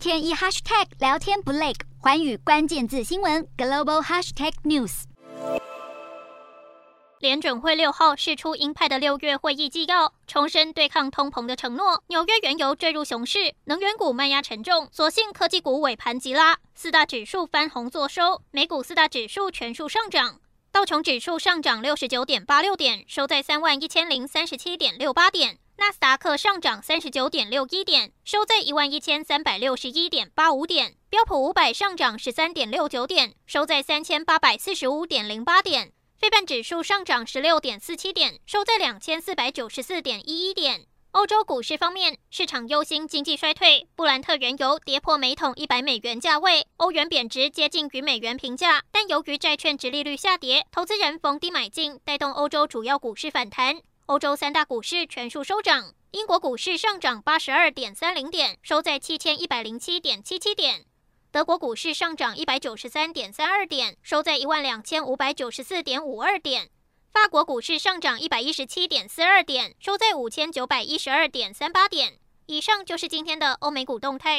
天一 hashtag 聊天不累，寰宇关键字新闻 global hashtag news。联准会六号释出鹰派的六月会议纪要，重申对抗通膨的承诺。纽约原油坠入熊市，能源股卖压沉重，所幸科技股尾盘急拉，四大指数翻红作收，美股四大指数全数上涨。道琼指数上涨六十九点八六点，收在三万一千零三十七点六八点；纳斯达克上涨三十九点六一点，收在一万一千三百六十一点八五点；标普五百上涨十三点六九点，收在三千八百四十五点零八点；费半指数上涨十六点四七点，收在两千四百九十四点一一点。欧洲股市方面，市场忧心经济衰退，布兰特原油跌破每桶一百美元价位，欧元贬值接近与美元平价。但由于债券殖利率下跌，投资人逢低买进，带动欧洲主要股市反弹。欧洲三大股市全数收涨，英国股市上涨八十二点三零点，收在七千一百零七点七七点；德国股市上涨一百九十三点三二点，收在一万两千五百九十四点五二点。法国股市上涨一百一十七点四二点，收在五千九百一十二点三八点。以上就是今天的欧美股动态。